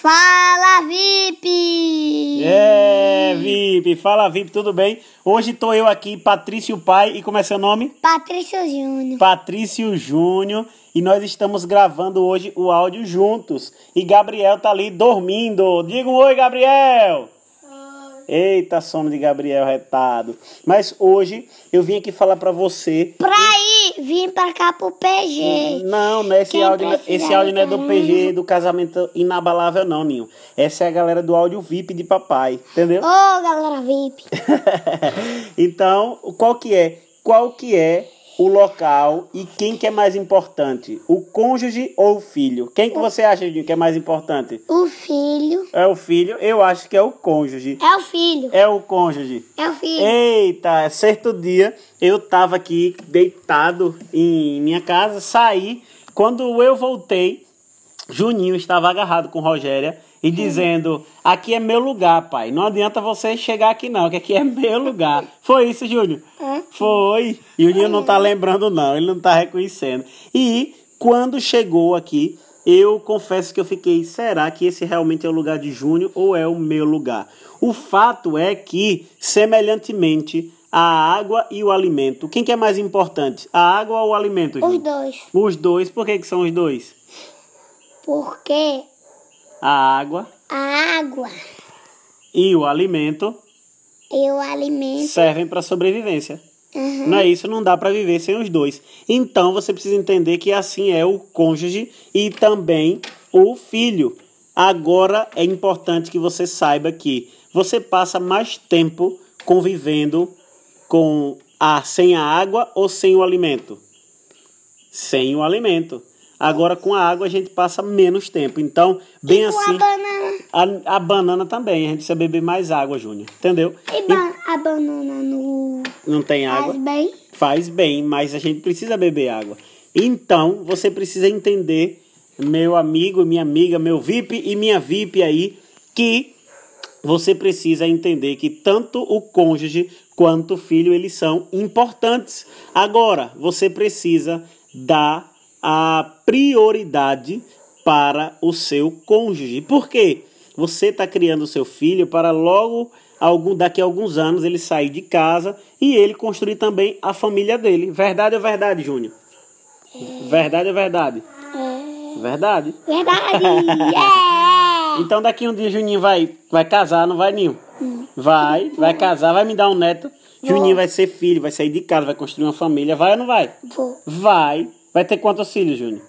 Fala, VIP! É, VIP, fala VIP, tudo bem? Hoje tô eu aqui, Patrício Pai, e como é seu nome? Patrício Júnior. Patrício Júnior, e nós estamos gravando hoje o áudio juntos. E Gabriel tá ali dormindo. Diga um oi, Gabriel! Eita, sono de Gabriel retado. Mas hoje eu vim aqui falar pra você. Pra ir, vim pra cá pro PG. Não, não é esse Quem áudio, não- precisa esse áudio não é do PG do casamento inabalável, não, Ninho. Essa é a galera do áudio VIP de papai, entendeu? Ô, galera VIP. então, qual que é? Qual que é o local e quem que é mais importante? O cônjuge ou o filho? Quem que você acha, que é mais importante? O filho. É o filho? Eu acho que é o cônjuge. É o filho. É o cônjuge. É o filho. Eita, certo dia eu tava aqui deitado em minha casa, saí. Quando eu voltei, Juninho estava agarrado com Rogéria e dizendo: Aqui é meu lugar, pai. Não adianta você chegar aqui, não, que aqui é meu lugar. Foi isso, Júnior? Hã? Foi. E o Juninho não tá lembrando, não, ele não tá reconhecendo. E quando chegou aqui, eu confesso que eu fiquei: será que esse realmente é o lugar de Júnior ou é o meu lugar? O fato é que, semelhantemente, a água e o alimento, quem que é mais importante? A água ou o alimento, Os Júnior? dois. Os dois, por que, que são os dois? Porque A água a água e o alimento e o alimento. servem para sobrevivência. Uhum. Não é isso? Não dá para viver sem os dois. Então você precisa entender que assim é o cônjuge e também o filho. Agora é importante que você saiba que você passa mais tempo convivendo com a sem a água ou sem o alimento. Sem o alimento. Agora com a água a gente passa menos tempo. Então, bem Com assim. a banana. A, a banana também, a gente precisa beber mais água, Júnior. Entendeu? E ba- a banana no. Não tem água? Faz bem? Faz bem, mas a gente precisa beber água. Então, você precisa entender, meu amigo, minha amiga, meu VIP e minha VIP aí, que você precisa entender que tanto o cônjuge quanto o filho, eles são importantes. Agora, você precisa dar a prioridade para o seu cônjuge. Por quê? Você está criando o seu filho para logo algum daqui a alguns anos ele sair de casa e ele construir também a família dele. Verdade ou verdade, Júnior? Verdade ou verdade? É. Verdade. Verdade! é! Então daqui um dia Juninho vai, vai casar, não vai, Ninho? Vai, vai casar, vai me dar um neto. Juninho vai ser filho, vai sair de casa, vai construir uma família. Vai ou não vai? Vou. Vai. Vai ter quantos filhos, Júnior?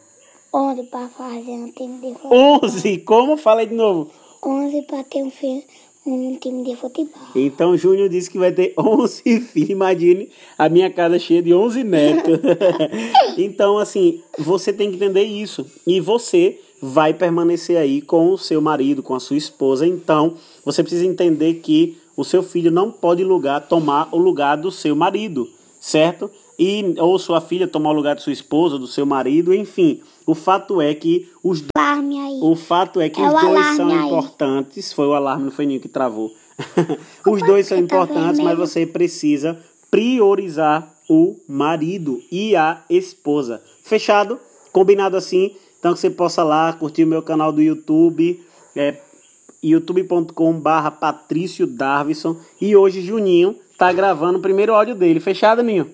Onde pra fazer um time de futebol? Onze. Como? Fala aí de novo. 11 pra ter um, filho, um time de futebol. Então Júnior disse que vai ter 11 filhos. Imagine a minha casa cheia de 11 netos. então, assim, você tem que entender isso. E você vai permanecer aí com o seu marido, com a sua esposa. Então, você precisa entender que o seu filho não pode lugar, tomar o lugar do seu marido, certo? E, ou sua filha tomar o lugar de sua esposa, do seu marido, enfim. O fato é que os Alarme aí. o fato é que É os dois são aí. importantes. Foi o alarme, não foi que travou. os dois são tá importantes, mas vermelho? você precisa priorizar o marido e a esposa. Fechado? Combinado assim? Então que você possa lá curtir o meu canal do YouTube, é youtube.com barra Patrício Darvison. E hoje Juninho tá gravando o primeiro áudio dele. Fechado, Ninho?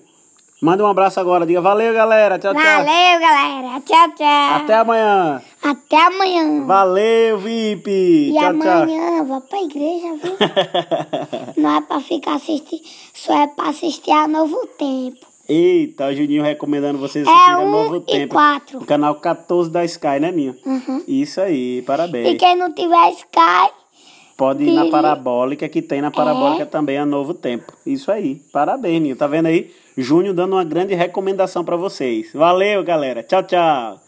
Manda um abraço agora. Diga valeu, galera. Tchau, tchau. Valeu, galera. Tchau, tchau. Até amanhã. Até amanhã. Valeu, VIP. E tchau, amanhã vou pra igreja, viu? tchau. Não é pra ficar assistindo, só é pra assistir a Novo Tempo. Eita, o Juninho recomendando vocês É assistirem a um Novo e Tempo. quatro. O canal 14 da Sky, né, Ninho? Uhum. Isso aí, parabéns. E quem não tiver Sky, Pode ir na. Parabólica, que tem na Parabólica É. também a Novo Tempo. Isso aí, parabéns, Ninho. Tá vendo aí? Júnior dando uma grande recomendação pra vocês. Valeu, galera. Tchau, tchau.